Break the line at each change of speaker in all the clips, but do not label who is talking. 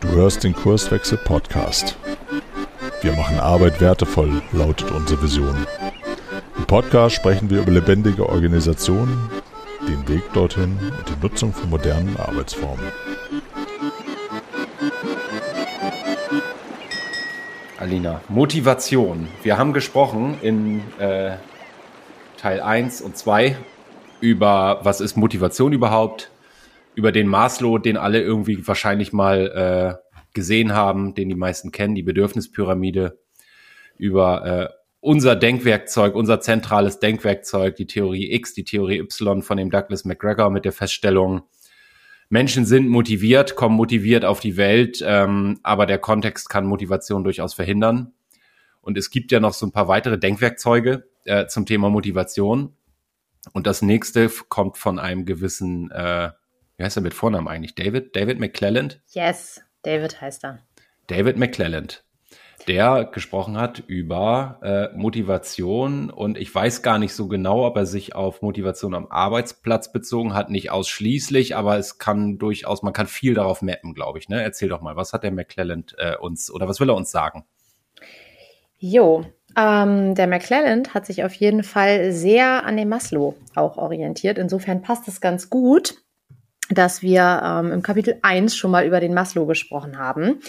Du hörst den Kurswechsel Podcast. Wir machen Arbeit wertevoll, lautet unsere Vision. Im Podcast sprechen wir über lebendige Organisationen, den Weg dorthin und die Nutzung von modernen Arbeitsformen.
Alina, Motivation. Wir haben gesprochen in äh, Teil 1 und 2 über, was ist Motivation überhaupt, über den Maslow, den alle irgendwie wahrscheinlich mal äh, gesehen haben, den die meisten kennen, die Bedürfnispyramide, über äh, unser Denkwerkzeug, unser zentrales Denkwerkzeug, die Theorie X, die Theorie Y von dem Douglas McGregor mit der Feststellung, Menschen sind motiviert, kommen motiviert auf die Welt, ähm, aber der Kontext kann Motivation durchaus verhindern. Und es gibt ja noch so ein paar weitere Denkwerkzeuge äh, zum Thema Motivation. Und das nächste kommt von einem gewissen, äh, wie heißt er mit Vornamen eigentlich? David? David McClelland?
Yes, David heißt er.
David McClelland, der gesprochen hat über äh, Motivation und ich weiß gar nicht so genau, ob er sich auf Motivation am Arbeitsplatz bezogen hat, nicht ausschließlich, aber es kann durchaus, man kann viel darauf mappen, glaube ich. Ne? Erzähl doch mal, was hat der McClelland äh, uns oder was will er uns sagen?
Jo, ähm, der McClelland hat sich auf jeden Fall sehr an dem Maslow auch orientiert. Insofern passt es ganz gut, dass wir ähm, im Kapitel 1 schon mal über den Maslow gesprochen haben.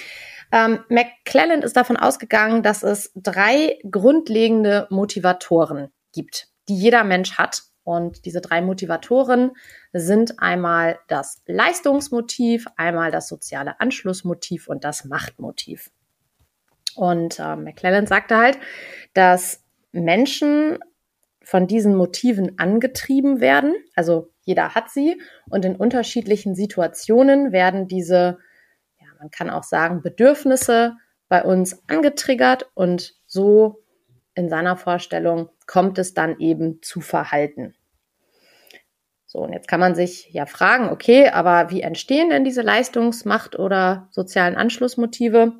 Ähm, McClelland ist davon ausgegangen, dass es drei grundlegende Motivatoren gibt, die jeder Mensch hat. Und diese drei Motivatoren sind einmal das Leistungsmotiv, einmal das soziale Anschlussmotiv und das Machtmotiv. Und äh, McClellan sagte halt, dass Menschen von diesen Motiven angetrieben werden. Also jeder hat sie und in unterschiedlichen Situationen werden diese, ja, man kann auch sagen, Bedürfnisse bei uns angetriggert und so in seiner Vorstellung kommt es dann eben zu Verhalten. So, und jetzt kann man sich ja fragen, okay, aber wie entstehen denn diese Leistungsmacht oder sozialen Anschlussmotive?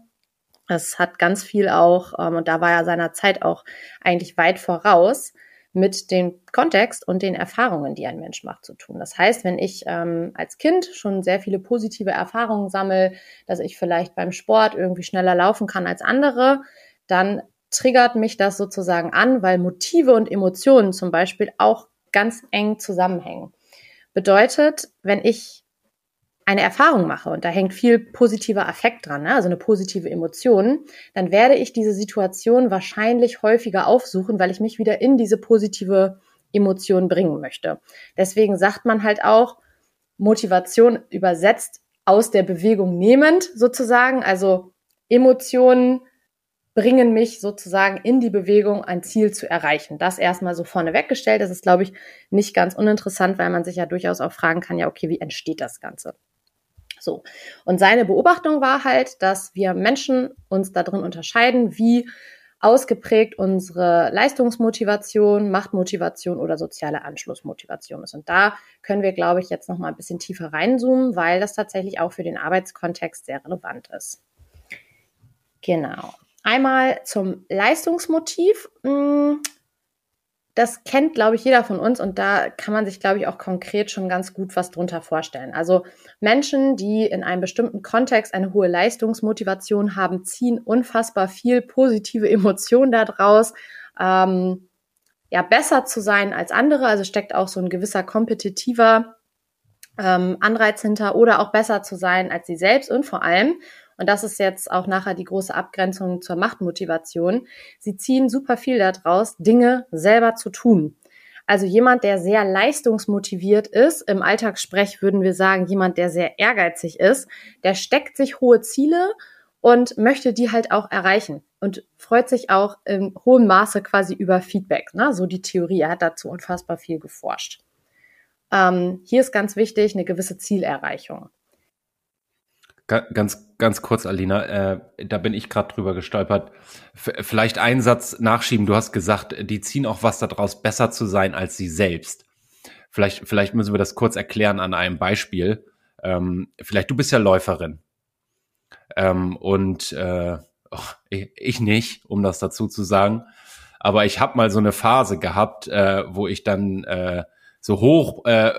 Es hat ganz viel auch, ähm, und da war er seiner Zeit auch eigentlich weit voraus, mit dem Kontext und den Erfahrungen, die ein Mensch macht, zu tun. Das heißt, wenn ich ähm, als Kind schon sehr viele positive Erfahrungen sammle, dass ich vielleicht beim Sport irgendwie schneller laufen kann als andere, dann triggert mich das sozusagen an, weil Motive und Emotionen zum Beispiel auch ganz eng zusammenhängen. Bedeutet, wenn ich eine Erfahrung mache und da hängt viel positiver Affekt dran, ne? also eine positive Emotion, dann werde ich diese Situation wahrscheinlich häufiger aufsuchen, weil ich mich wieder in diese positive Emotion bringen möchte. Deswegen sagt man halt auch, Motivation übersetzt aus der Bewegung nehmend sozusagen, also Emotionen bringen mich sozusagen in die Bewegung, ein Ziel zu erreichen. Das erstmal so vorne weggestellt. Das ist, glaube ich, nicht ganz uninteressant, weil man sich ja durchaus auch fragen kann, ja, okay, wie entsteht das Ganze? So. Und seine Beobachtung war halt, dass wir Menschen uns da drin unterscheiden, wie ausgeprägt unsere Leistungsmotivation, Machtmotivation oder soziale Anschlussmotivation ist. Und da können wir, glaube ich, jetzt noch mal ein bisschen tiefer reinzoomen, weil das tatsächlich auch für den Arbeitskontext sehr relevant ist. Genau. Einmal zum Leistungsmotiv. Das kennt, glaube ich, jeder von uns und da kann man sich, glaube ich, auch konkret schon ganz gut was drunter vorstellen. Also Menschen, die in einem bestimmten Kontext eine hohe Leistungsmotivation haben, ziehen unfassbar viel positive Emotionen daraus. Ähm, ja, besser zu sein als andere, also steckt auch so ein gewisser kompetitiver ähm, Anreiz hinter oder auch besser zu sein als sie selbst und vor allem, und das ist jetzt auch nachher die große Abgrenzung zur Machtmotivation, sie ziehen super viel daraus, Dinge selber zu tun. Also jemand, der sehr leistungsmotiviert ist, im Alltagssprech würden wir sagen, jemand, der sehr ehrgeizig ist, der steckt sich hohe Ziele und möchte die halt auch erreichen und freut sich auch in hohem Maße quasi über Feedback. Ne? So die Theorie, er hat dazu unfassbar viel geforscht. Ähm, hier ist ganz wichtig eine gewisse Zielerreichung.
Ganz, ganz kurz, Alina, äh, da bin ich gerade drüber gestolpert. F vielleicht einen Satz nachschieben. Du hast gesagt, die ziehen auch was daraus, besser zu sein als sie selbst. Vielleicht, vielleicht müssen wir das kurz erklären an einem Beispiel. Ähm, vielleicht du bist ja Läuferin. Ähm, und äh, ich, ich nicht, um das dazu zu sagen. Aber ich habe mal so eine Phase gehabt, äh, wo ich dann äh, so hoch äh,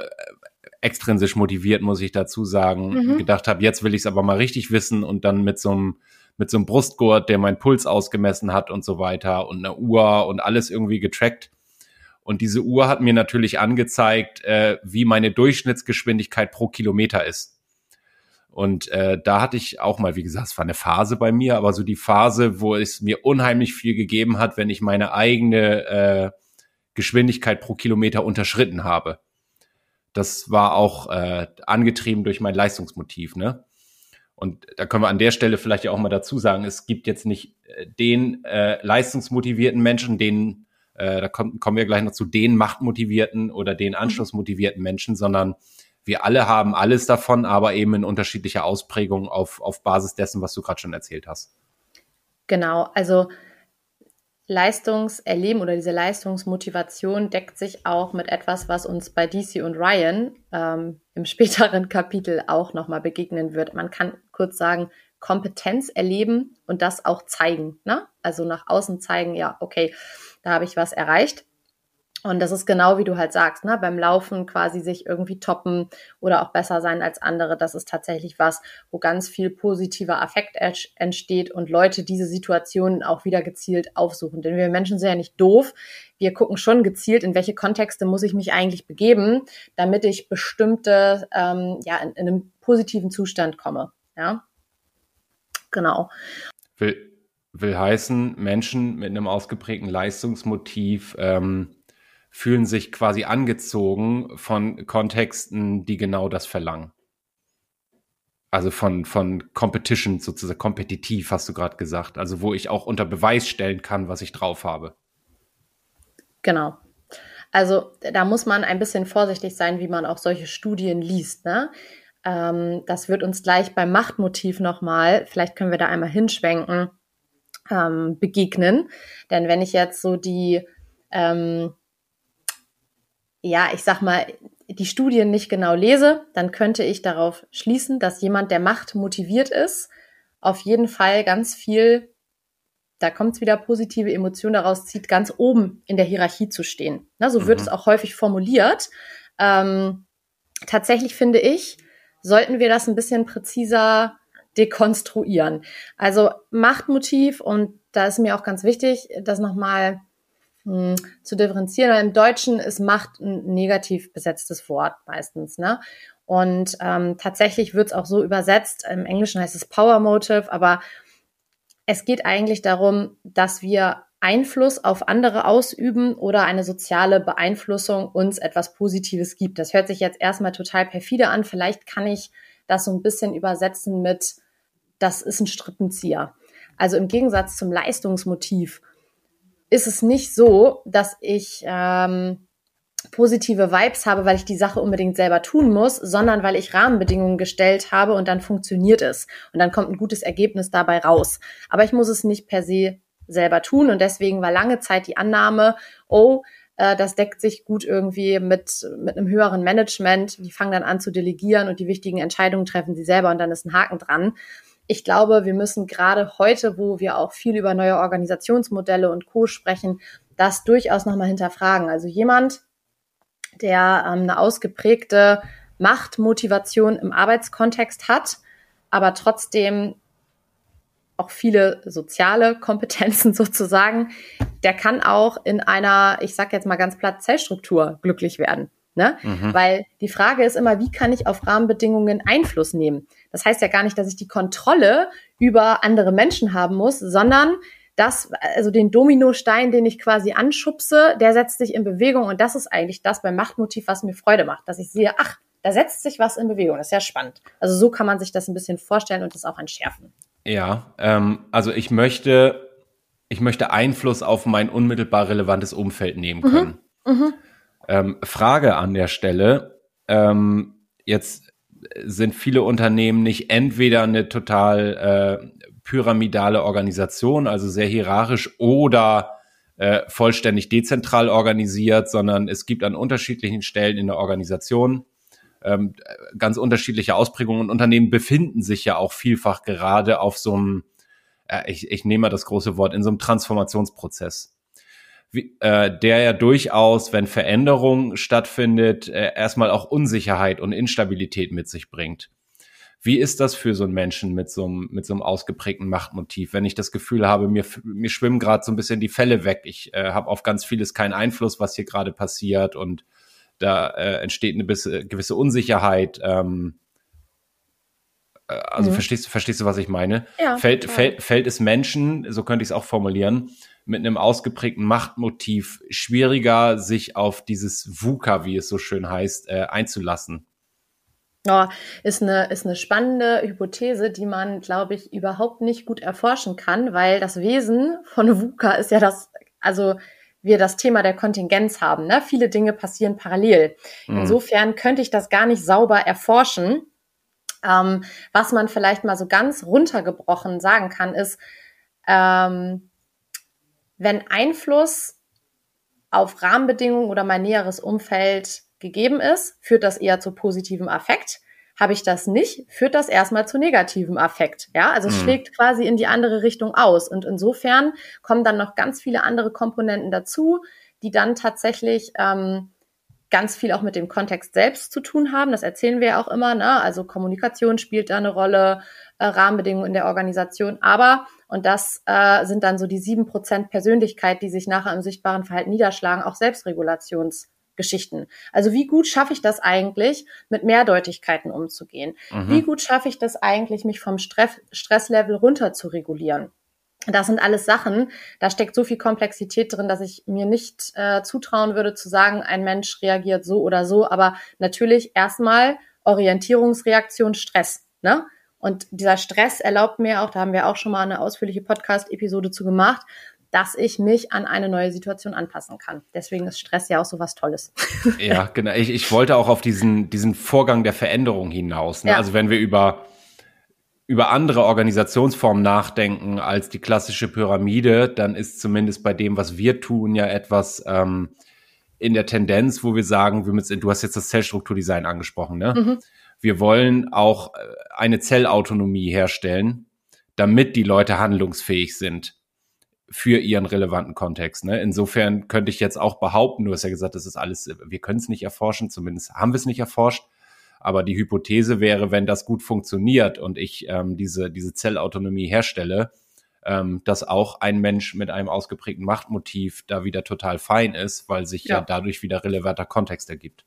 extrinsisch motiviert, muss ich dazu sagen, mhm. gedacht habe, jetzt will ich es aber mal richtig wissen und dann mit so einem mit so einem Brustgurt, der meinen Puls ausgemessen hat und so weiter und einer Uhr und alles irgendwie getrackt. Und diese Uhr hat mir natürlich angezeigt, äh, wie meine Durchschnittsgeschwindigkeit pro Kilometer ist. Und äh, da hatte ich auch mal, wie gesagt, es war eine Phase bei mir, aber so die Phase, wo es mir unheimlich viel gegeben hat, wenn ich meine eigene äh, Geschwindigkeit pro Kilometer unterschritten habe. Das war auch äh, angetrieben durch mein Leistungsmotiv, ne? Und da können wir an der Stelle vielleicht ja auch mal dazu sagen, es gibt jetzt nicht äh, den äh, leistungsmotivierten Menschen, den, äh, da kommen, kommen wir gleich noch zu, den machtmotivierten oder den mhm. anschlussmotivierten Menschen, sondern wir alle haben alles davon, aber eben in unterschiedlicher Ausprägung auf, auf Basis dessen, was du gerade schon erzählt hast.
Genau, also Leistungserleben oder diese Leistungsmotivation deckt sich auch mit etwas, was uns bei DC und Ryan ähm, im späteren Kapitel auch nochmal begegnen wird. Man kann kurz sagen, Kompetenz erleben und das auch zeigen. Ne? Also nach außen zeigen, ja, okay, da habe ich was erreicht. Und das ist genau wie du halt sagst, ne? beim Laufen quasi sich irgendwie toppen oder auch besser sein als andere. Das ist tatsächlich was, wo ganz viel positiver Affekt entsteht und Leute diese Situationen auch wieder gezielt aufsuchen. Denn wir Menschen sind ja nicht doof. Wir gucken schon gezielt, in welche Kontexte muss ich mich eigentlich begeben, damit ich bestimmte, ähm, ja, in, in einem positiven Zustand komme. Ja, genau.
Will, will heißen, Menschen mit einem ausgeprägten Leistungsmotiv ähm, fühlen sich quasi angezogen von Kontexten, die genau das verlangen. Also von, von Competition, sozusagen kompetitiv, hast du gerade gesagt. Also wo ich auch unter Beweis stellen kann, was ich drauf habe.
Genau. Also da muss man ein bisschen vorsichtig sein, wie man auch solche Studien liest. Ne? Ähm, das wird uns gleich beim Machtmotiv nochmal, vielleicht können wir da einmal hinschwenken, ähm, begegnen. Denn wenn ich jetzt so die ähm, ja, ich sag mal, die Studien nicht genau lese, dann könnte ich darauf schließen, dass jemand, der Macht motiviert ist, auf jeden Fall ganz viel, da kommt es wieder positive Emotionen daraus zieht, ganz oben in der Hierarchie zu stehen. Na, so mhm. wird es auch häufig formuliert. Ähm, tatsächlich finde ich, sollten wir das ein bisschen präziser dekonstruieren. Also Machtmotiv, und da ist mir auch ganz wichtig, das nochmal hm, zu differenzieren. Im Deutschen ist Macht ein negativ besetztes Wort meistens, ne? Und ähm, tatsächlich wird es auch so übersetzt. Im Englischen heißt es Power Motive, aber es geht eigentlich darum, dass wir Einfluss auf andere ausüben oder eine soziale Beeinflussung uns etwas Positives gibt. Das hört sich jetzt erstmal total perfide an. Vielleicht kann ich das so ein bisschen übersetzen mit, das ist ein Strippenzieher. Also im Gegensatz zum Leistungsmotiv ist es nicht so, dass ich ähm, positive Vibes habe, weil ich die Sache unbedingt selber tun muss, sondern weil ich Rahmenbedingungen gestellt habe und dann funktioniert es. Und dann kommt ein gutes Ergebnis dabei raus. Aber ich muss es nicht per se selber tun. Und deswegen war lange Zeit die Annahme, oh, äh, das deckt sich gut irgendwie mit, mit einem höheren Management. Die fangen dann an zu delegieren und die wichtigen Entscheidungen treffen sie selber und dann ist ein Haken dran ich glaube, wir müssen gerade heute, wo wir auch viel über neue Organisationsmodelle und Co sprechen, das durchaus nochmal hinterfragen. Also jemand, der ähm, eine ausgeprägte Machtmotivation im Arbeitskontext hat, aber trotzdem auch viele soziale Kompetenzen sozusagen, der kann auch in einer, ich sag jetzt mal ganz platt, Zellstruktur glücklich werden. Ne? Mhm. Weil die Frage ist immer, wie kann ich auf Rahmenbedingungen Einfluss nehmen? Das heißt ja gar nicht, dass ich die Kontrolle über andere Menschen haben muss, sondern das, also den Dominostein, den ich quasi anschubse, der setzt sich in Bewegung und das ist eigentlich das beim Machtmotiv, was mir Freude macht, dass ich sehe, ach, da setzt sich was in Bewegung. Das ist ja spannend. Also so kann man sich das ein bisschen vorstellen und das auch entschärfen.
Ja, ähm, also ich möchte, ich möchte Einfluss auf mein unmittelbar relevantes Umfeld nehmen mhm. können. Mhm. Mhm. Ähm, Frage an der Stelle. Ähm, jetzt sind viele Unternehmen nicht entweder eine total äh, pyramidale Organisation, also sehr hierarchisch oder äh, vollständig dezentral organisiert, sondern es gibt an unterschiedlichen Stellen in der Organisation ähm, ganz unterschiedliche Ausprägungen und Unternehmen befinden sich ja auch vielfach gerade auf so einem, äh, ich, ich nehme mal das große Wort, in so einem Transformationsprozess. Äh, der ja durchaus, wenn Veränderung stattfindet, äh, erstmal auch Unsicherheit und Instabilität mit sich bringt. Wie ist das für so einen Menschen mit so einem, mit so einem ausgeprägten Machtmotiv, wenn ich das Gefühl habe, mir, mir schwimmen gerade so ein bisschen die Fälle weg, ich äh, habe auf ganz vieles keinen Einfluss, was hier gerade passiert und da äh, entsteht eine gewisse, gewisse Unsicherheit. Ähm, äh, also mhm. verstehst, verstehst du, was ich meine? Ja, fällt, fällt, fällt es Menschen, so könnte ich es auch formulieren, mit einem ausgeprägten Machtmotiv schwieriger, sich auf dieses VUCA, wie es so schön heißt, äh, einzulassen?
Ja, ist eine, ist eine spannende Hypothese, die man, glaube ich, überhaupt nicht gut erforschen kann, weil das Wesen von VUCA ist ja das, also wir das Thema der Kontingenz haben. Ne? Viele Dinge passieren parallel. Mhm. Insofern könnte ich das gar nicht sauber erforschen. Ähm, was man vielleicht mal so ganz runtergebrochen sagen kann, ist, ähm, wenn Einfluss auf Rahmenbedingungen oder mein näheres Umfeld gegeben ist, führt das eher zu positivem Affekt. Habe ich das nicht, führt das erstmal zu negativem Affekt. Ja, also es mhm. schlägt quasi in die andere Richtung aus. Und insofern kommen dann noch ganz viele andere Komponenten dazu, die dann tatsächlich ähm, ganz viel auch mit dem Kontext selbst zu tun haben. Das erzählen wir ja auch immer. Ne? Also Kommunikation spielt da eine Rolle, äh, Rahmenbedingungen in der Organisation. Aber, und das äh, sind dann so die sieben Prozent Persönlichkeit, die sich nachher im sichtbaren Verhalten niederschlagen, auch Selbstregulationsgeschichten. Also wie gut schaffe ich das eigentlich, mit Mehrdeutigkeiten umzugehen? Mhm. Wie gut schaffe ich das eigentlich, mich vom Stress Stresslevel runter zu regulieren? Das sind alles Sachen, da steckt so viel Komplexität drin, dass ich mir nicht äh, zutrauen würde zu sagen, ein Mensch reagiert so oder so. Aber natürlich erstmal Orientierungsreaktion Stress. Ne? Und dieser Stress erlaubt mir auch, da haben wir auch schon mal eine ausführliche Podcast-Episode zu gemacht, dass ich mich an eine neue Situation anpassen kann. Deswegen ist Stress ja auch so was Tolles.
Ja, genau. Ich, ich wollte auch auf diesen, diesen Vorgang der Veränderung hinaus. Ne? Ja. Also wenn wir über über andere Organisationsformen nachdenken als die klassische Pyramide, dann ist zumindest bei dem, was wir tun, ja etwas ähm, in der Tendenz, wo wir sagen, wir müssen, du hast jetzt das Zellstrukturdesign angesprochen, ne? Mhm. Wir wollen auch äh, eine Zellautonomie herstellen, damit die Leute handlungsfähig sind für ihren relevanten Kontext. Ne? Insofern könnte ich jetzt auch behaupten, du hast ja gesagt, das ist alles, wir können es nicht erforschen, zumindest haben wir es nicht erforscht, aber die Hypothese wäre, wenn das gut funktioniert und ich ähm, diese, diese Zellautonomie herstelle, ähm, dass auch ein Mensch mit einem ausgeprägten Machtmotiv da wieder total fein ist, weil sich ja, ja dadurch wieder relevanter Kontext ergibt.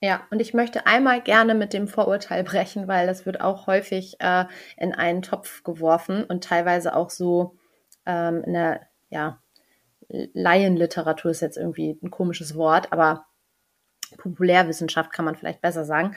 Ja, und ich möchte einmal gerne mit dem Vorurteil brechen, weil das wird auch häufig äh, in einen Topf geworfen und teilweise auch so ähm, in der, ja, Laienliteratur ist jetzt irgendwie ein komisches Wort, aber Populärwissenschaft kann man vielleicht besser sagen,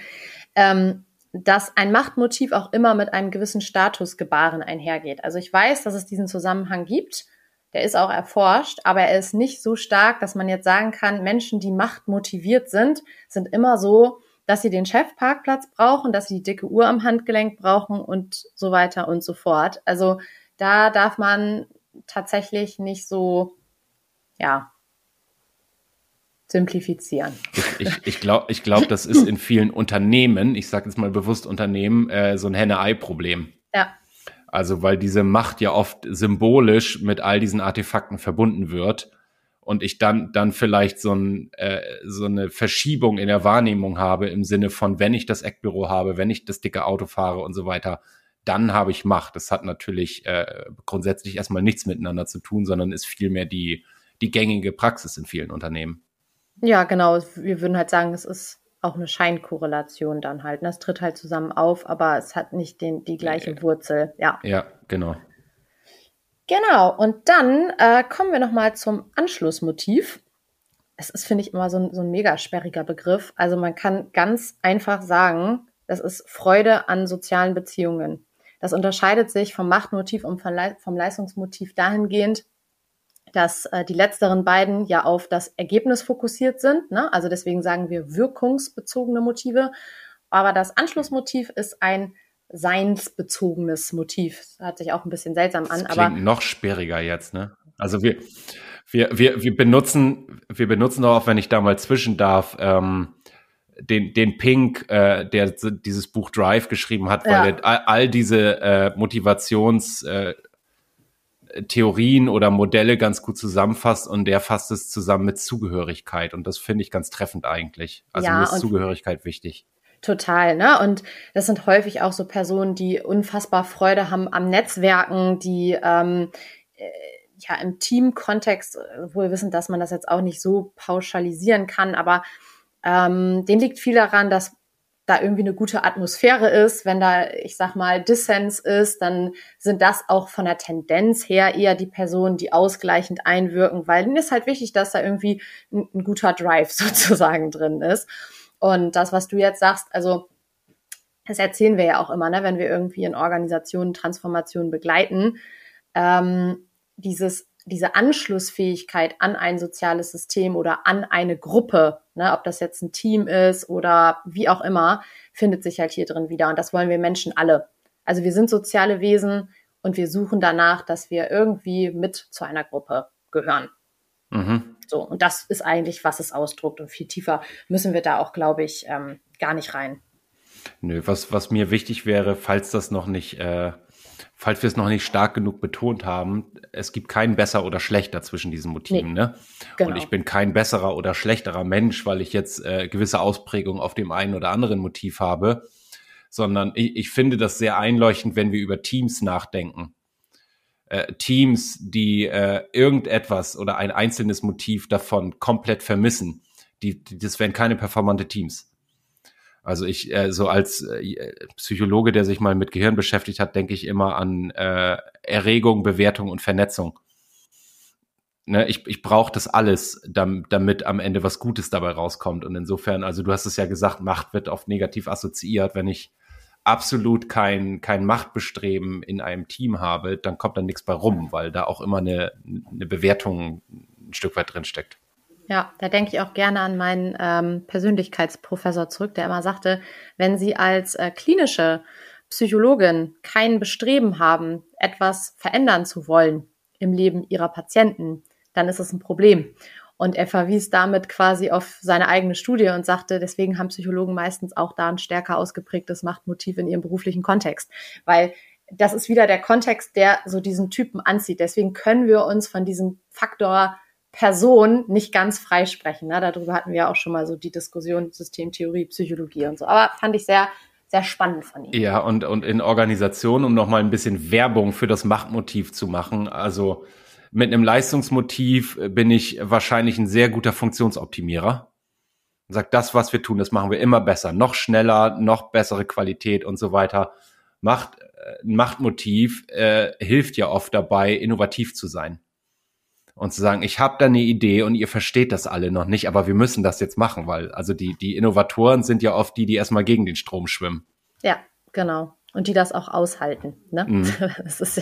ähm, dass ein Machtmotiv auch immer mit einem gewissen Statusgebaren einhergeht. Also ich weiß, dass es diesen Zusammenhang gibt. Der ist auch erforscht, aber er ist nicht so stark, dass man jetzt sagen kann, Menschen, die machtmotiviert sind, sind immer so, dass sie den Chefparkplatz brauchen, dass sie die dicke Uhr am Handgelenk brauchen und so weiter und so fort. Also da darf man tatsächlich nicht so, ja, simplifizieren.
Ich, ich, ich glaube, ich glaub, das ist in vielen Unternehmen, ich sage jetzt mal bewusst Unternehmen, äh, so ein Henne-Ei-Problem.
Ja.
Also weil diese Macht ja oft symbolisch mit all diesen Artefakten verbunden wird und ich dann dann vielleicht so, ein, äh, so eine Verschiebung in der Wahrnehmung habe im Sinne von, wenn ich das Eckbüro habe, wenn ich das dicke Auto fahre und so weiter, dann habe ich Macht. Das hat natürlich äh, grundsätzlich erstmal nichts miteinander zu tun, sondern ist vielmehr die, die gängige Praxis in vielen Unternehmen.
Ja, genau. Wir würden halt sagen, es ist auch eine Scheinkorrelation dann halt. Das tritt halt zusammen auf, aber es hat nicht den, die gleiche Wurzel. Ja.
Ja, genau.
Genau. Und dann äh, kommen wir nochmal zum Anschlussmotiv. Es ist, finde ich, immer so ein, so ein mega sperriger Begriff. Also man kann ganz einfach sagen, das ist Freude an sozialen Beziehungen. Das unterscheidet sich vom Machtmotiv und vom Leistungsmotiv dahingehend, dass äh, die letzteren beiden ja auf das Ergebnis fokussiert sind. Ne? Also deswegen sagen wir wirkungsbezogene Motive. Aber das Anschlussmotiv ist ein seinsbezogenes Motiv. Das hört sich auch ein bisschen seltsam an. Das aber
noch sperriger jetzt, ne? Also wir, wir, wir, wir benutzen, wir benutzen auch, wenn ich da mal zwischen darf, ähm, den, den Pink, äh, der dieses Buch Drive geschrieben hat, weil ja. er all, all diese äh, Motivations- äh, Theorien oder Modelle ganz gut zusammenfasst und der fasst es zusammen mit Zugehörigkeit und das finde ich ganz treffend eigentlich. Also ja, mir ist Zugehörigkeit wichtig.
Total, ne? Und das sind häufig auch so Personen, die unfassbar Freude haben am Netzwerken, die ähm, äh, ja im Teamkontext, äh, wohl wissen, dass man das jetzt auch nicht so pauschalisieren kann, aber ähm, denen liegt viel daran, dass da irgendwie eine gute Atmosphäre ist. Wenn da, ich sag mal, Dissens ist, dann sind das auch von der Tendenz her eher die Personen, die ausgleichend einwirken, weil denen ist halt wichtig, dass da irgendwie ein, ein guter Drive sozusagen drin ist. Und das, was du jetzt sagst, also das erzählen wir ja auch immer, ne, wenn wir irgendwie in Organisationen Transformationen begleiten, ähm, dieses diese Anschlussfähigkeit an ein soziales System oder an eine Gruppe, ne, ob das jetzt ein Team ist oder wie auch immer, findet sich halt hier drin wieder. Und das wollen wir Menschen alle. Also wir sind soziale Wesen und wir suchen danach, dass wir irgendwie mit zu einer Gruppe gehören. Mhm. So, und das ist eigentlich, was es ausdruckt. Und viel tiefer müssen wir da auch, glaube ich, ähm, gar nicht rein.
Nö, was, was mir wichtig wäre, falls das noch nicht äh, falls wir es noch nicht stark genug betont haben, es gibt kein besser oder schlechter zwischen diesen Motiven. Nee, ne? Genau. Und ich bin kein besserer oder schlechterer Mensch, weil ich jetzt äh, gewisse Ausprägungen auf dem einen oder anderen Motiv habe, sondern ich, ich finde das sehr einleuchtend, wenn wir über Teams nachdenken. Äh, Teams, die äh, irgendetwas oder ein einzelnes Motiv davon komplett vermissen, die, die, das wären keine performante Teams. Also ich, äh, so als äh, Psychologe, der sich mal mit Gehirn beschäftigt hat, denke ich immer an äh, Erregung, Bewertung und Vernetzung. Ne, ich ich brauche das alles, damit, damit am Ende was Gutes dabei rauskommt. Und insofern, also du hast es ja gesagt, Macht wird oft negativ assoziiert. Wenn ich absolut kein, kein Machtbestreben in einem Team habe, dann kommt da nichts bei rum, weil da auch immer eine, eine Bewertung ein Stück weit drin steckt.
Ja, da denke ich auch gerne an meinen ähm, Persönlichkeitsprofessor zurück, der immer sagte, wenn Sie als äh, klinische Psychologin kein Bestreben haben, etwas verändern zu wollen im Leben Ihrer Patienten, dann ist es ein Problem. Und er verwies damit quasi auf seine eigene Studie und sagte, deswegen haben Psychologen meistens auch da ein stärker ausgeprägtes Machtmotiv in ihrem beruflichen Kontext, weil das ist wieder der Kontext, der so diesen Typen anzieht. Deswegen können wir uns von diesem Faktor Person nicht ganz freisprechen. Ne? Darüber hatten wir auch schon mal so die Diskussion Systemtheorie, Psychologie und so. Aber fand ich sehr, sehr spannend von ihm.
Ja, und, und in Organisation, um nochmal ein bisschen Werbung für das Machtmotiv zu machen. Also mit einem Leistungsmotiv bin ich wahrscheinlich ein sehr guter Funktionsoptimierer. Und sagt, das, was wir tun, das machen wir immer besser, noch schneller, noch bessere Qualität und so weiter. Macht, äh, Machtmotiv äh, hilft ja oft dabei, innovativ zu sein und zu sagen, ich habe da eine Idee und ihr versteht das alle noch nicht, aber wir müssen das jetzt machen, weil also die, die Innovatoren sind ja oft die, die erstmal gegen den Strom schwimmen.
Ja, genau. Und die das auch aushalten. Ne? Mhm. Das, ist,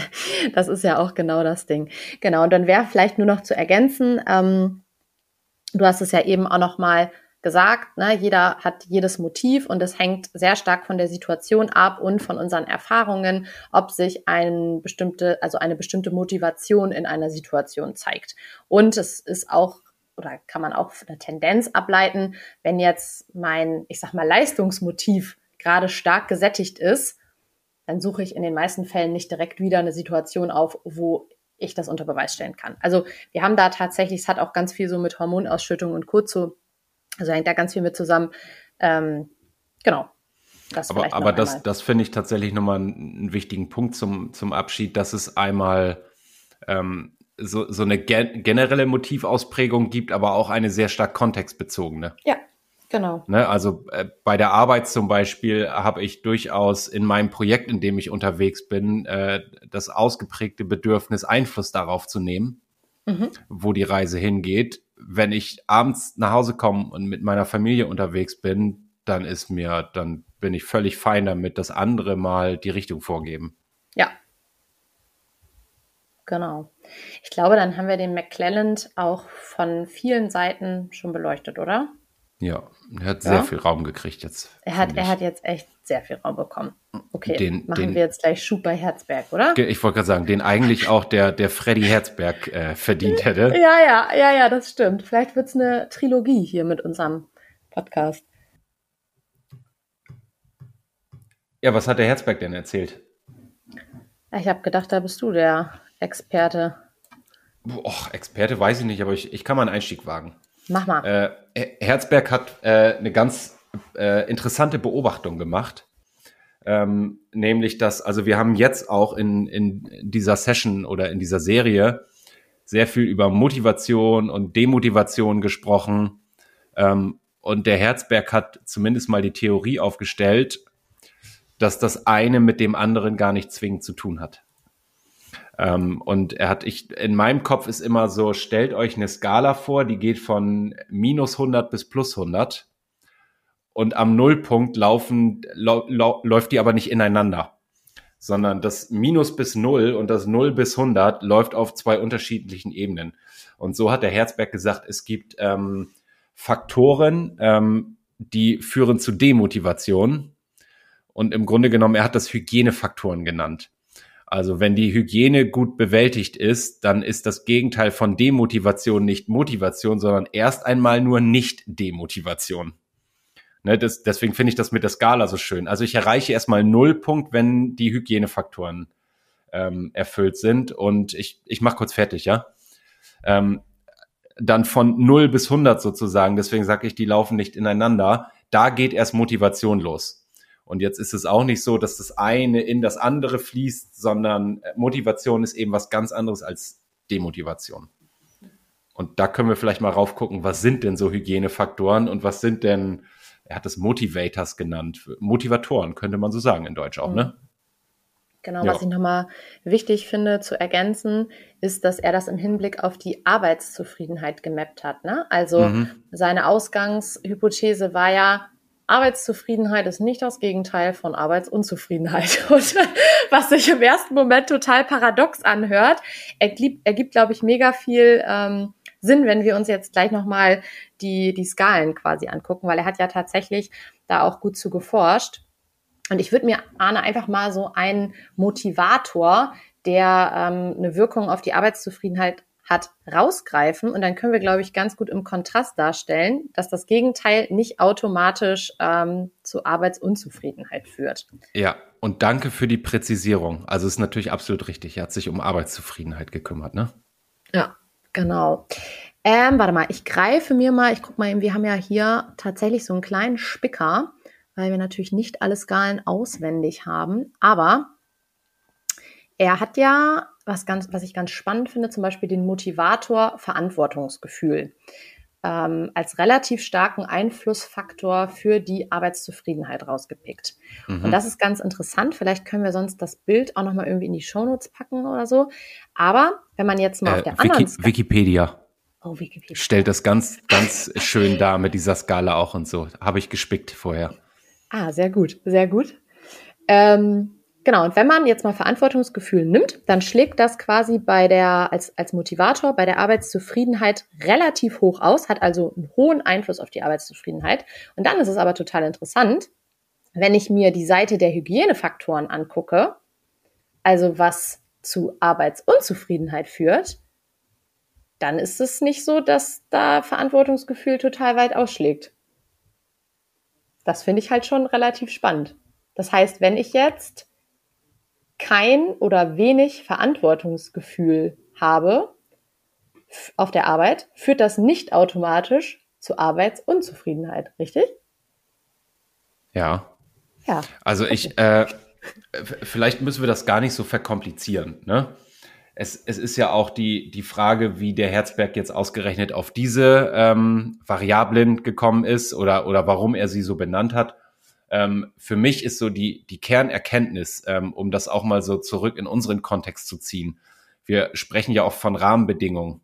das ist ja auch genau das Ding. Genau, und dann wäre vielleicht nur noch zu ergänzen, ähm, du hast es ja eben auch noch mal gesagt, ne, jeder hat jedes Motiv und es hängt sehr stark von der Situation ab und von unseren Erfahrungen, ob sich ein bestimmte, also eine bestimmte Motivation in einer Situation zeigt. Und es ist auch oder kann man auch eine Tendenz ableiten, wenn jetzt mein, ich sag mal, Leistungsmotiv gerade stark gesättigt ist, dann suche ich in den meisten Fällen nicht direkt wieder eine Situation auf, wo ich das unter Beweis stellen kann. Also wir haben da tatsächlich, es hat auch ganz viel so mit Hormonausschüttung und Co. zu also hängt da ganz viel mit zusammen. Ähm, genau.
Das aber aber das, das finde ich tatsächlich nochmal einen, einen wichtigen Punkt zum, zum Abschied, dass es einmal ähm, so, so eine gen generelle Motivausprägung gibt, aber auch eine sehr stark kontextbezogene.
Ja, genau.
Ne, also äh, bei der Arbeit zum Beispiel habe ich durchaus in meinem Projekt, in dem ich unterwegs bin, äh, das ausgeprägte Bedürfnis, Einfluss darauf zu nehmen, mhm. wo die Reise hingeht wenn ich abends nach Hause komme und mit meiner Familie unterwegs bin, dann ist mir, dann bin ich völlig fein damit, dass andere mal die Richtung vorgeben.
Ja. Genau. Ich glaube, dann haben wir den McClelland auch von vielen Seiten schon beleuchtet, oder?
Ja, er hat ja? sehr viel Raum gekriegt jetzt.
Er hat, er hat jetzt echt sehr viel Raum bekommen. Okay, den, machen den, wir jetzt gleich Schub bei Herzberg, oder?
Ich wollte gerade sagen, den eigentlich auch der, der Freddy Herzberg äh, verdient hätte.
Ja, ja, ja, ja, das stimmt. Vielleicht wird es eine Trilogie hier mit unserem Podcast.
Ja, was hat der Herzberg denn erzählt?
Ich habe gedacht, da bist du der Experte?
Boah, Experte weiß ich nicht, aber ich, ich kann mal einen Einstieg wagen.
Mach mal.
Äh, Herzberg hat äh, eine ganz äh, interessante Beobachtung gemacht. Ähm, nämlich, dass, also wir haben jetzt auch in, in dieser Session oder in dieser Serie sehr viel über Motivation und Demotivation gesprochen. Ähm, und der Herzberg hat zumindest mal die Theorie aufgestellt, dass das eine mit dem anderen gar nicht zwingend zu tun hat. Ähm, und er hat, ich, in meinem Kopf ist immer so, stellt euch eine Skala vor, die geht von minus 100 bis plus 100. Und am Nullpunkt laufen, lau, läuft die aber nicht ineinander, sondern das Minus bis Null und das Null bis 100 läuft auf zwei unterschiedlichen Ebenen. Und so hat der Herzberg gesagt, es gibt ähm, Faktoren, ähm, die führen zu Demotivation. Und im Grunde genommen, er hat das Hygienefaktoren genannt. Also wenn die Hygiene gut bewältigt ist, dann ist das Gegenteil von Demotivation nicht Motivation, sondern erst einmal nur nicht Demotivation. Ne, das, deswegen finde ich das mit der Skala so schön. Also ich erreiche erstmal Nullpunkt, wenn die Hygienefaktoren ähm, erfüllt sind. Und ich, ich mache kurz fertig, ja. Ähm, dann von 0 bis 100 sozusagen, deswegen sage ich, die laufen nicht ineinander. Da geht erst Motivation los. Und jetzt ist es auch nicht so, dass das eine in das andere fließt, sondern äh, Motivation ist eben was ganz anderes als Demotivation. Und da können wir vielleicht mal raufgucken, was sind denn so Hygienefaktoren und was sind denn, er hat es Motivators genannt, Motivatoren, könnte man so sagen in Deutsch auch, ne?
Genau, ja. was ich nochmal wichtig finde zu ergänzen, ist, dass er das im Hinblick auf die Arbeitszufriedenheit gemappt hat. Ne? Also mhm. seine Ausgangshypothese war ja, Arbeitszufriedenheit ist nicht das Gegenteil von Arbeitsunzufriedenheit. Und was sich im ersten Moment total paradox anhört, ergibt, ergibt glaube ich, mega viel ähm, Sinn, wenn wir uns jetzt gleich nochmal die, die Skalen quasi angucken, weil er hat ja tatsächlich da auch gut zu geforscht. Und ich würde mir, Arne, einfach mal so einen Motivator, der ähm, eine Wirkung auf die Arbeitszufriedenheit hat, rausgreifen. Und dann können wir, glaube ich, ganz gut im Kontrast darstellen, dass das Gegenteil nicht automatisch ähm, zu Arbeitsunzufriedenheit führt.
Ja, und danke für die Präzisierung. Also ist natürlich absolut richtig. Er hat sich um Arbeitszufriedenheit gekümmert, ne?
Ja, genau. Ähm, warte mal, ich greife mir mal, ich gucke mal eben, wir haben ja hier tatsächlich so einen kleinen Spicker, weil wir natürlich nicht alle Skalen auswendig haben. Aber er hat ja, was, ganz, was ich ganz spannend finde, zum Beispiel den Motivator Verantwortungsgefühl ähm, als relativ starken Einflussfaktor für die Arbeitszufriedenheit rausgepickt. Mhm. Und das ist ganz interessant. Vielleicht können wir sonst das Bild auch nochmal irgendwie in die Shownotes packen oder so. Aber wenn man jetzt mal äh, auf der Wiki anderen
Skala Wikipedia. Oh, Wikipedia. Stellt das ganz, ganz schön dar mit dieser Skala auch und so. Habe ich gespickt vorher.
Ah, sehr gut, sehr gut. Ähm, Genau, und wenn man jetzt mal Verantwortungsgefühl nimmt, dann schlägt das quasi bei der, als, als Motivator bei der Arbeitszufriedenheit relativ hoch aus, hat also einen hohen Einfluss auf die Arbeitszufriedenheit. Und dann ist es aber total interessant, wenn ich mir die Seite der Hygienefaktoren angucke, also was zu Arbeitsunzufriedenheit führt, dann ist es nicht so, dass da Verantwortungsgefühl total weit ausschlägt. Das finde ich halt schon relativ spannend. Das heißt, wenn ich jetzt kein oder wenig Verantwortungsgefühl habe auf der Arbeit, führt das nicht automatisch zu Arbeitsunzufriedenheit, richtig?
Ja. Ja. Also ich, äh, vielleicht müssen wir das gar nicht so verkomplizieren. Ne? Es, es ist ja auch die, die Frage, wie der Herzberg jetzt ausgerechnet auf diese ähm, Variablen gekommen ist oder, oder warum er sie so benannt hat. Ähm, für mich ist so die, die Kernerkenntnis, ähm, um das auch mal so zurück in unseren Kontext zu ziehen. Wir sprechen ja oft von Rahmenbedingungen.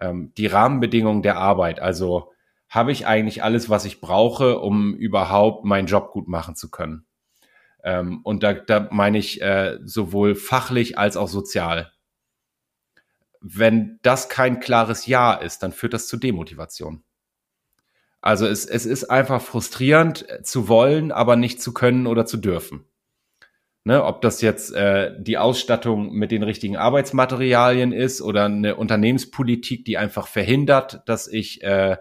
Ähm, die Rahmenbedingungen der Arbeit. Also habe ich eigentlich alles, was ich brauche, um überhaupt meinen Job gut machen zu können? Ähm, und da, da meine ich äh, sowohl fachlich als auch sozial. Wenn das kein klares Ja ist, dann führt das zu Demotivation. Also es, es ist einfach frustrierend äh, zu wollen, aber nicht zu können oder zu dürfen. Ne, ob das jetzt äh, die Ausstattung mit den richtigen Arbeitsmaterialien ist oder eine Unternehmenspolitik, die einfach verhindert, dass ich äh,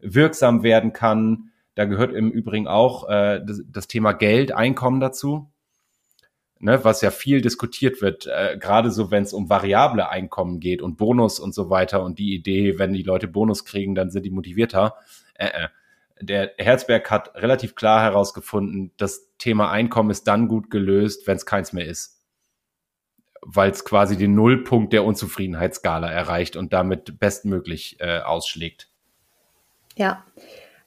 wirksam werden kann. Da gehört im Übrigen auch äh, das, das Thema Geld, Einkommen dazu. ne, was ja viel diskutiert wird, äh, gerade so, wenn es um variable Einkommen geht und Bonus und so weiter und die Idee, wenn die Leute Bonus kriegen, dann sind die motivierter. Äh, äh. Der Herzberg hat relativ klar herausgefunden, das Thema Einkommen ist dann gut gelöst, wenn es keins mehr ist. Weil es quasi den Nullpunkt der Unzufriedenheitsskala erreicht und damit bestmöglich äh, ausschlägt.
Ja,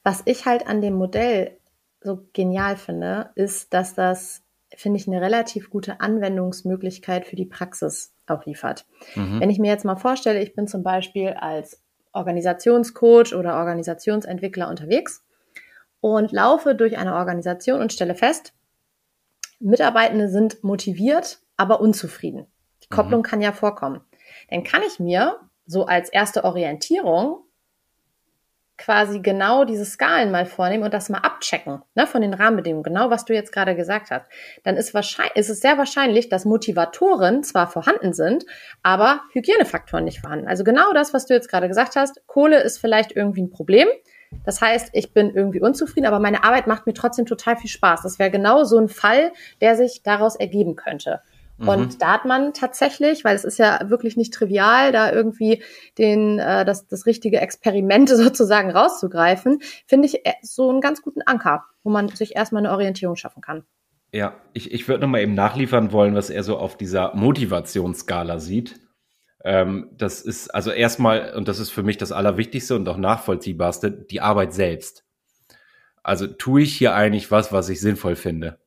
was ich halt an dem Modell so genial finde, ist, dass das finde ich, eine relativ gute Anwendungsmöglichkeit für die Praxis auch liefert. Mhm. Wenn ich mir jetzt mal vorstelle, ich bin zum Beispiel als Organisationscoach oder Organisationsentwickler unterwegs und laufe durch eine Organisation und stelle fest, Mitarbeitende sind motiviert, aber unzufrieden. Die Kopplung mhm. kann ja vorkommen. Dann kann ich mir so als erste Orientierung quasi genau diese Skalen mal vornehmen und das mal abchecken, ne, von den Rahmenbedingungen, genau was du jetzt gerade gesagt hast, dann ist, wahrscheinlich, ist es sehr wahrscheinlich, dass Motivatoren zwar vorhanden sind, aber Hygienefaktoren nicht vorhanden. Also genau das, was du jetzt gerade gesagt hast, Kohle ist vielleicht irgendwie ein Problem. Das heißt, ich bin irgendwie unzufrieden, aber meine Arbeit macht mir trotzdem total viel Spaß. Das wäre genau so ein Fall, der sich daraus ergeben könnte. Und mhm. da hat man tatsächlich, weil es ist ja wirklich nicht trivial, da irgendwie den, äh, das, das richtige Experiment sozusagen rauszugreifen, finde ich äh, so einen ganz guten Anker, wo man sich erstmal eine Orientierung schaffen kann.
Ja, ich, ich würde nochmal eben nachliefern wollen, was er so auf dieser Motivationsskala sieht. Ähm, das ist also erstmal, und das ist für mich das Allerwichtigste und auch nachvollziehbarste, die Arbeit selbst. Also tue ich hier eigentlich was, was ich sinnvoll finde?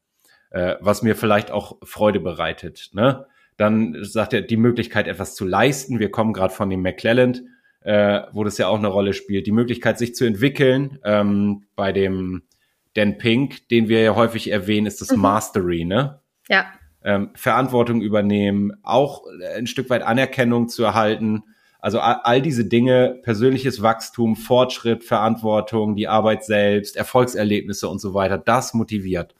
Äh, was mir vielleicht auch Freude bereitet. Ne? Dann sagt er, die Möglichkeit, etwas zu leisten. Wir kommen gerade von dem McClelland, äh, wo das ja auch eine Rolle spielt. Die Möglichkeit, sich zu entwickeln. Ähm, bei dem Dan Pink, den wir ja häufig erwähnen, ist das mhm. Mastery, ne?
Ja.
Ähm, Verantwortung übernehmen, auch ein Stück weit Anerkennung zu erhalten. Also all, all diese Dinge, persönliches Wachstum, Fortschritt, Verantwortung, die Arbeit selbst, Erfolgserlebnisse und so weiter, das motiviert.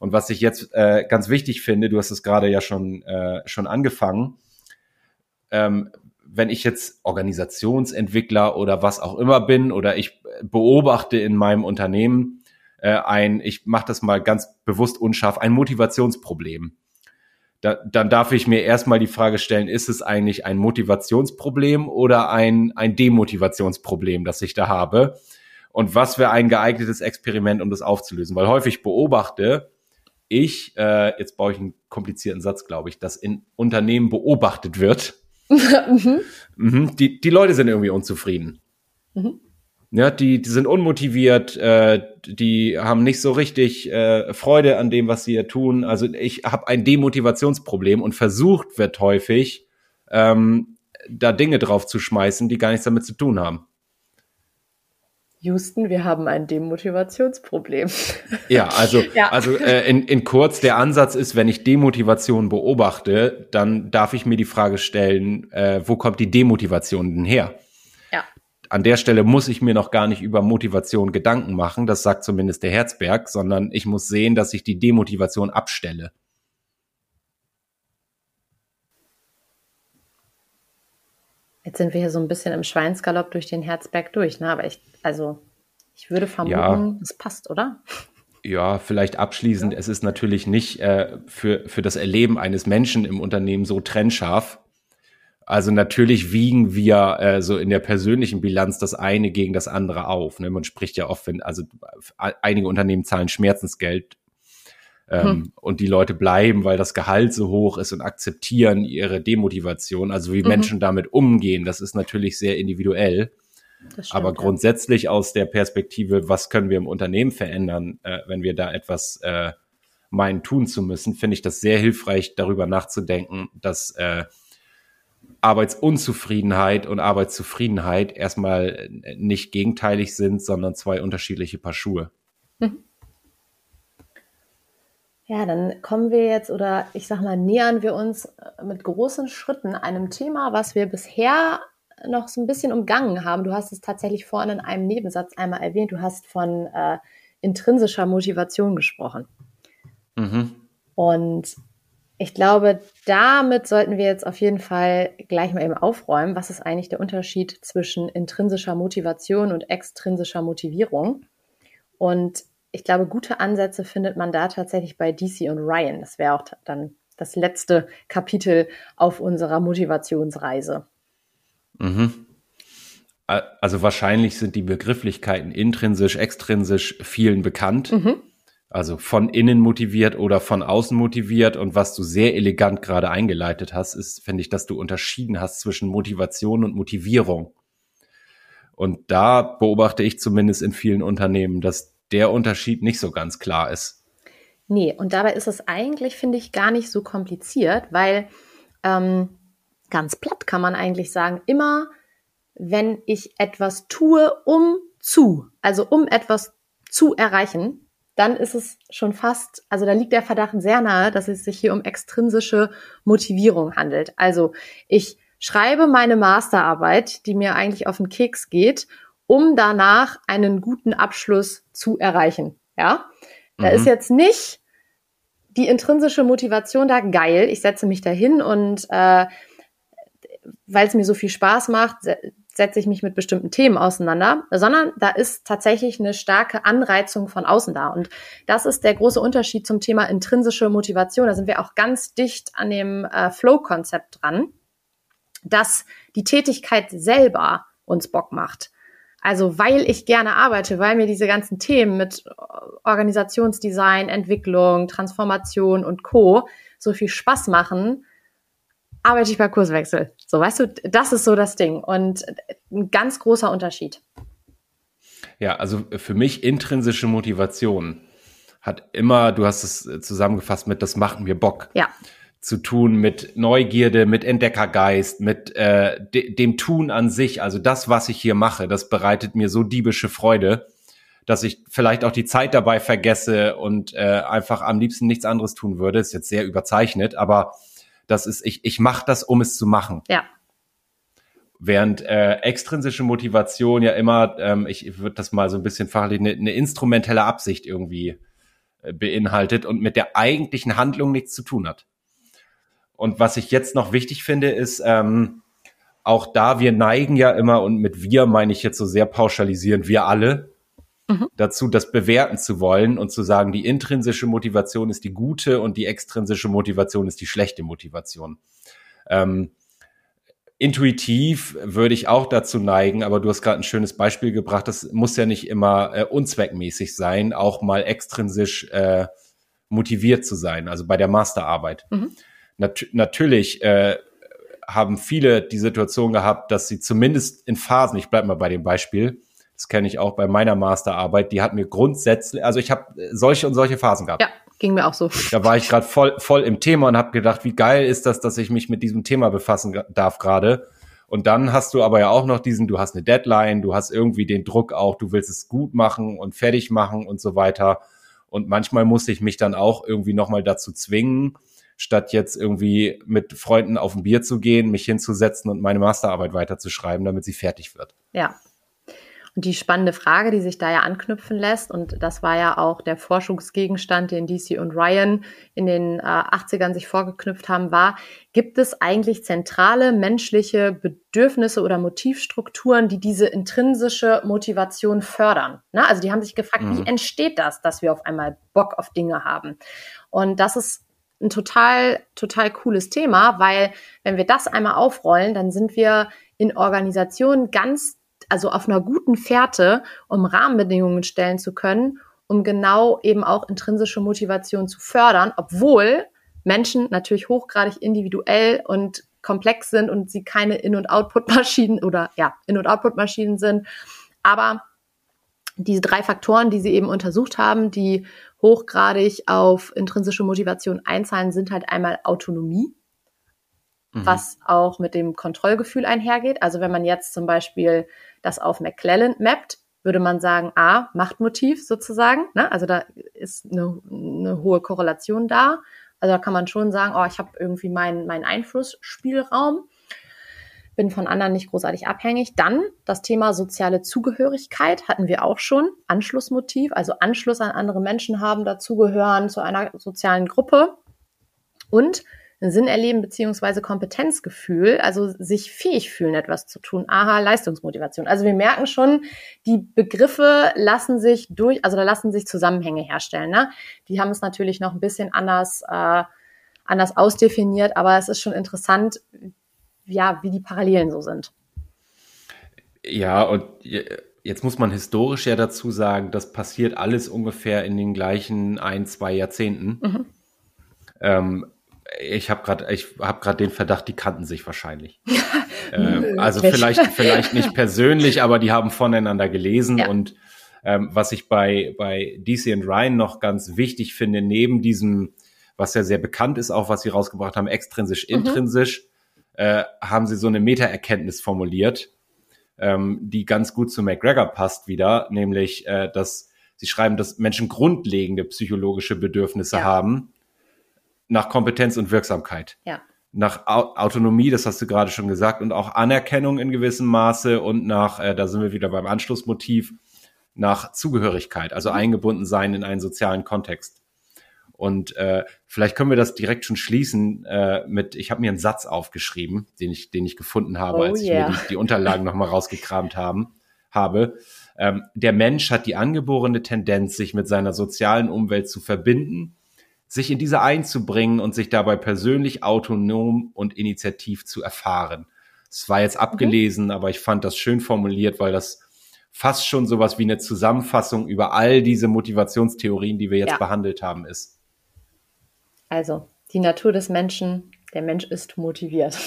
Und was ich jetzt äh, ganz wichtig finde, du hast es gerade ja schon, äh, schon angefangen, ähm, wenn ich jetzt Organisationsentwickler oder was auch immer bin oder ich beobachte in meinem Unternehmen äh, ein, ich mache das mal ganz bewusst unscharf, ein Motivationsproblem. Da, dann darf ich mir erstmal die Frage stellen, ist es eigentlich ein Motivationsproblem oder ein, ein Demotivationsproblem, das ich da habe? Und was wäre ein geeignetes Experiment, um das aufzulösen? Weil häufig beobachte, ich, äh, jetzt baue ich einen komplizierten Satz, glaube ich, dass in Unternehmen beobachtet wird. mhm. Mhm, die, die Leute sind irgendwie unzufrieden. Mhm. Ja, die, die sind unmotiviert, äh, die haben nicht so richtig äh, Freude an dem, was sie hier tun. Also ich habe ein Demotivationsproblem und versucht wird häufig, ähm, da Dinge drauf zu schmeißen, die gar nichts damit zu tun haben.
Houston, wir haben ein Demotivationsproblem.
Ja, also, ja. also äh, in, in kurz, der Ansatz ist, wenn ich Demotivation beobachte, dann darf ich mir die Frage stellen, äh, wo kommt die Demotivation denn her?
Ja.
An der Stelle muss ich mir noch gar nicht über Motivation Gedanken machen, das sagt zumindest der Herzberg, sondern ich muss sehen, dass ich die Demotivation abstelle.
Jetzt sind wir hier so ein bisschen im Schweinsgalopp durch den Herzberg durch, ne? Aber ich, also, ich würde vermuten, ja. das passt, oder?
Ja, vielleicht abschließend, ja. es ist natürlich nicht äh, für, für das Erleben eines Menschen im Unternehmen so trennscharf. Also natürlich wiegen wir äh, so in der persönlichen Bilanz das eine gegen das andere auf. Ne? Man spricht ja oft, wenn, also einige Unternehmen zahlen Schmerzensgeld ähm, hm. Und die Leute bleiben, weil das Gehalt so hoch ist und akzeptieren ihre Demotivation. Also wie mhm. Menschen damit umgehen, das ist natürlich sehr individuell. Stimmt, Aber grundsätzlich ja. aus der Perspektive, was können wir im Unternehmen verändern, äh, wenn wir da etwas äh, meinen, tun zu müssen, finde ich das sehr hilfreich, darüber nachzudenken, dass äh, Arbeitsunzufriedenheit und Arbeitszufriedenheit erstmal nicht gegenteilig sind, sondern zwei unterschiedliche Paar Schuhe. Mhm.
Ja, dann kommen wir jetzt oder ich sag mal, nähern wir uns äh, mit großen Schritten einem Thema, was wir bisher noch so ein bisschen umgangen haben. Du hast es tatsächlich vorhin in einem Nebensatz einmal erwähnt. Du hast von äh, intrinsischer Motivation gesprochen. Mhm. Und ich glaube, damit sollten wir jetzt auf jeden Fall gleich mal eben aufräumen. Was ist eigentlich der Unterschied zwischen intrinsischer Motivation und extrinsischer Motivierung? Und ich glaube, gute Ansätze findet man da tatsächlich bei DC und Ryan. Das wäre auch dann das letzte Kapitel auf unserer Motivationsreise.
Mhm. Also wahrscheinlich sind die Begrifflichkeiten intrinsisch, extrinsisch vielen bekannt. Mhm. Also von innen motiviert oder von außen motiviert. Und was du sehr elegant gerade eingeleitet hast, ist, finde ich, dass du unterschieden hast zwischen Motivation und Motivierung. Und da beobachte ich zumindest in vielen Unternehmen, dass der Unterschied nicht so ganz klar ist.
Nee, und dabei ist es eigentlich, finde ich, gar nicht so kompliziert, weil ähm, ganz platt kann man eigentlich sagen, immer wenn ich etwas tue, um zu, also um etwas zu erreichen, dann ist es schon fast, also da liegt der Verdacht sehr nahe, dass es sich hier um extrinsische Motivierung handelt. Also ich schreibe meine Masterarbeit, die mir eigentlich auf den Keks geht, um danach einen guten Abschluss zu erreichen. Ja, da mhm. ist jetzt nicht die intrinsische Motivation da geil. Ich setze mich dahin und äh, weil es mir so viel Spaß macht, setze ich mich mit bestimmten Themen auseinander, sondern da ist tatsächlich eine starke Anreizung von außen da. Und das ist der große Unterschied zum Thema intrinsische Motivation. Da sind wir auch ganz dicht an dem äh, Flow-Konzept dran, dass die Tätigkeit selber uns Bock macht. Also weil ich gerne arbeite, weil mir diese ganzen Themen mit Organisationsdesign, Entwicklung, Transformation und Co. so viel Spaß machen, arbeite ich bei Kurswechsel. So, weißt du, das ist so das Ding und ein ganz großer Unterschied.
Ja, also für mich intrinsische Motivation hat immer, du hast es zusammengefasst mit, das macht mir Bock.
Ja.
Zu tun mit Neugierde, mit Entdeckergeist, mit äh, de dem Tun an sich. Also das, was ich hier mache, das bereitet mir so diebische Freude, dass ich vielleicht auch die Zeit dabei vergesse und äh, einfach am liebsten nichts anderes tun würde. Ist jetzt sehr überzeichnet, aber das ist, ich, ich mache das, um es zu machen.
Ja.
Während äh, extrinsische Motivation ja immer, ähm, ich würde das mal so ein bisschen fachlich, eine, eine instrumentelle Absicht irgendwie äh, beinhaltet und mit der eigentlichen Handlung nichts zu tun hat. Und was ich jetzt noch wichtig finde, ist, ähm, auch da, wir neigen ja immer, und mit wir meine ich jetzt so sehr pauschalisierend, wir alle, mhm. dazu, das bewerten zu wollen und zu sagen, die intrinsische Motivation ist die gute und die extrinsische Motivation ist die schlechte Motivation. Ähm, intuitiv würde ich auch dazu neigen, aber du hast gerade ein schönes Beispiel gebracht, das muss ja nicht immer äh, unzweckmäßig sein, auch mal extrinsisch äh, motiviert zu sein, also bei der Masterarbeit. Mhm. Nat natürlich äh, haben viele die Situation gehabt, dass sie zumindest in Phasen, ich bleibe mal bei dem Beispiel, das kenne ich auch bei meiner Masterarbeit, die hat mir grundsätzlich, also ich habe solche und solche Phasen gehabt.
Ja, ging mir auch so.
Da war ich gerade voll, voll im Thema und habe gedacht, wie geil ist das, dass ich mich mit diesem Thema befassen darf gerade. Und dann hast du aber ja auch noch diesen, du hast eine Deadline, du hast irgendwie den Druck auch, du willst es gut machen und fertig machen und so weiter. Und manchmal musste ich mich dann auch irgendwie nochmal dazu zwingen, statt jetzt irgendwie mit Freunden auf ein Bier zu gehen, mich hinzusetzen und meine Masterarbeit weiterzuschreiben, damit sie fertig wird.
Ja, und die spannende Frage, die sich da ja anknüpfen lässt, und das war ja auch der Forschungsgegenstand, den DC und Ryan in den äh, 80ern sich vorgeknüpft haben, war, gibt es eigentlich zentrale menschliche Bedürfnisse oder Motivstrukturen, die diese intrinsische Motivation fördern? Ne? Also die haben sich gefragt, mhm. wie entsteht das, dass wir auf einmal Bock auf Dinge haben? Und das ist ein total, total cooles Thema, weil wenn wir das einmal aufrollen, dann sind wir in Organisationen ganz also auf einer guten Fährte, um Rahmenbedingungen stellen zu können, um genau eben auch intrinsische Motivation zu fördern, obwohl Menschen natürlich hochgradig individuell und komplex sind und sie keine In- und Output-Maschinen oder ja, In- und Output-Maschinen sind. Aber diese drei Faktoren, die sie eben untersucht haben, die hochgradig auf intrinsische Motivation einzahlen, sind halt einmal Autonomie, mhm. was auch mit dem Kontrollgefühl einhergeht. Also wenn man jetzt zum Beispiel das auf McClellan mappt, würde man sagen, A, Machtmotiv sozusagen. Ne? Also da ist eine, eine hohe Korrelation da. Also da kann man schon sagen, oh, ich habe irgendwie meinen mein Einflussspielraum, bin von anderen nicht großartig abhängig. Dann das Thema soziale Zugehörigkeit hatten wir auch schon. Anschlussmotiv, also Anschluss an andere Menschen haben, dazugehören zu einer sozialen Gruppe. Und Sinn erleben beziehungsweise Kompetenzgefühl, also sich fähig fühlen, etwas zu tun. Aha, Leistungsmotivation. Also wir merken schon, die Begriffe lassen sich durch, also da lassen sich Zusammenhänge herstellen. Ne? Die haben es natürlich noch ein bisschen anders, äh, anders ausdefiniert, aber es ist schon interessant, ja, wie die Parallelen so sind.
Ja, und jetzt muss man historisch ja dazu sagen, das passiert alles ungefähr in den gleichen ein, zwei Jahrzehnten. Mhm. Ähm, ich habe gerade ich habe gerade den Verdacht, die kannten sich wahrscheinlich. ähm, also vielleicht vielleicht nicht persönlich, aber die haben voneinander gelesen ja. und ähm, was ich bei bei DC und Ryan noch ganz wichtig finde, neben diesem, was ja sehr bekannt ist, auch was sie rausgebracht haben, extrinsisch, mhm. Äh, haben sie so eine Metaerkenntnis formuliert, ähm, die ganz gut zu McGregor passt wieder, nämlich, äh, dass sie schreiben, dass Menschen grundlegende psychologische Bedürfnisse ja. haben nach Kompetenz und Wirksamkeit.
Ja.
Nach Autonomie, das hast du gerade schon gesagt, und auch Anerkennung in gewissem Maße und nach, äh, da sind wir wieder beim Anschlussmotiv, nach Zugehörigkeit, also eingebunden sein in einen sozialen Kontext. Und äh, vielleicht können wir das direkt schon schließen äh, mit, ich habe mir einen Satz aufgeschrieben, den ich, den ich gefunden habe, oh, als yeah. ich mir die, die Unterlagen nochmal rausgekramt haben, habe. Ähm, der Mensch hat die angeborene Tendenz, sich mit seiner sozialen Umwelt zu verbinden, sich in diese einzubringen und sich dabei persönlich autonom und initiativ zu erfahren. Es war jetzt mhm. abgelesen, mhm. aber ich fand das schön formuliert, weil das fast schon sowas wie eine Zusammenfassung über all diese Motivationstheorien, die wir jetzt ja. behandelt haben, ist.
Also, die Natur des Menschen, der Mensch ist motiviert.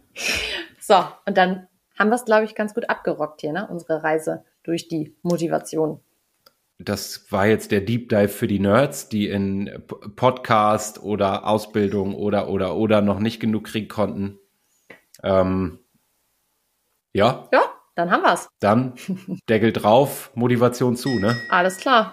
so, und dann haben wir es, glaube ich, ganz gut abgerockt hier, ne? unsere Reise durch die Motivation.
Das war jetzt der Deep Dive für die Nerds, die in Podcast oder Ausbildung oder oder oder noch nicht genug kriegen konnten. Ähm, ja.
Ja, dann haben wir's.
Dann Deckel drauf, Motivation zu, ne?
Alles klar.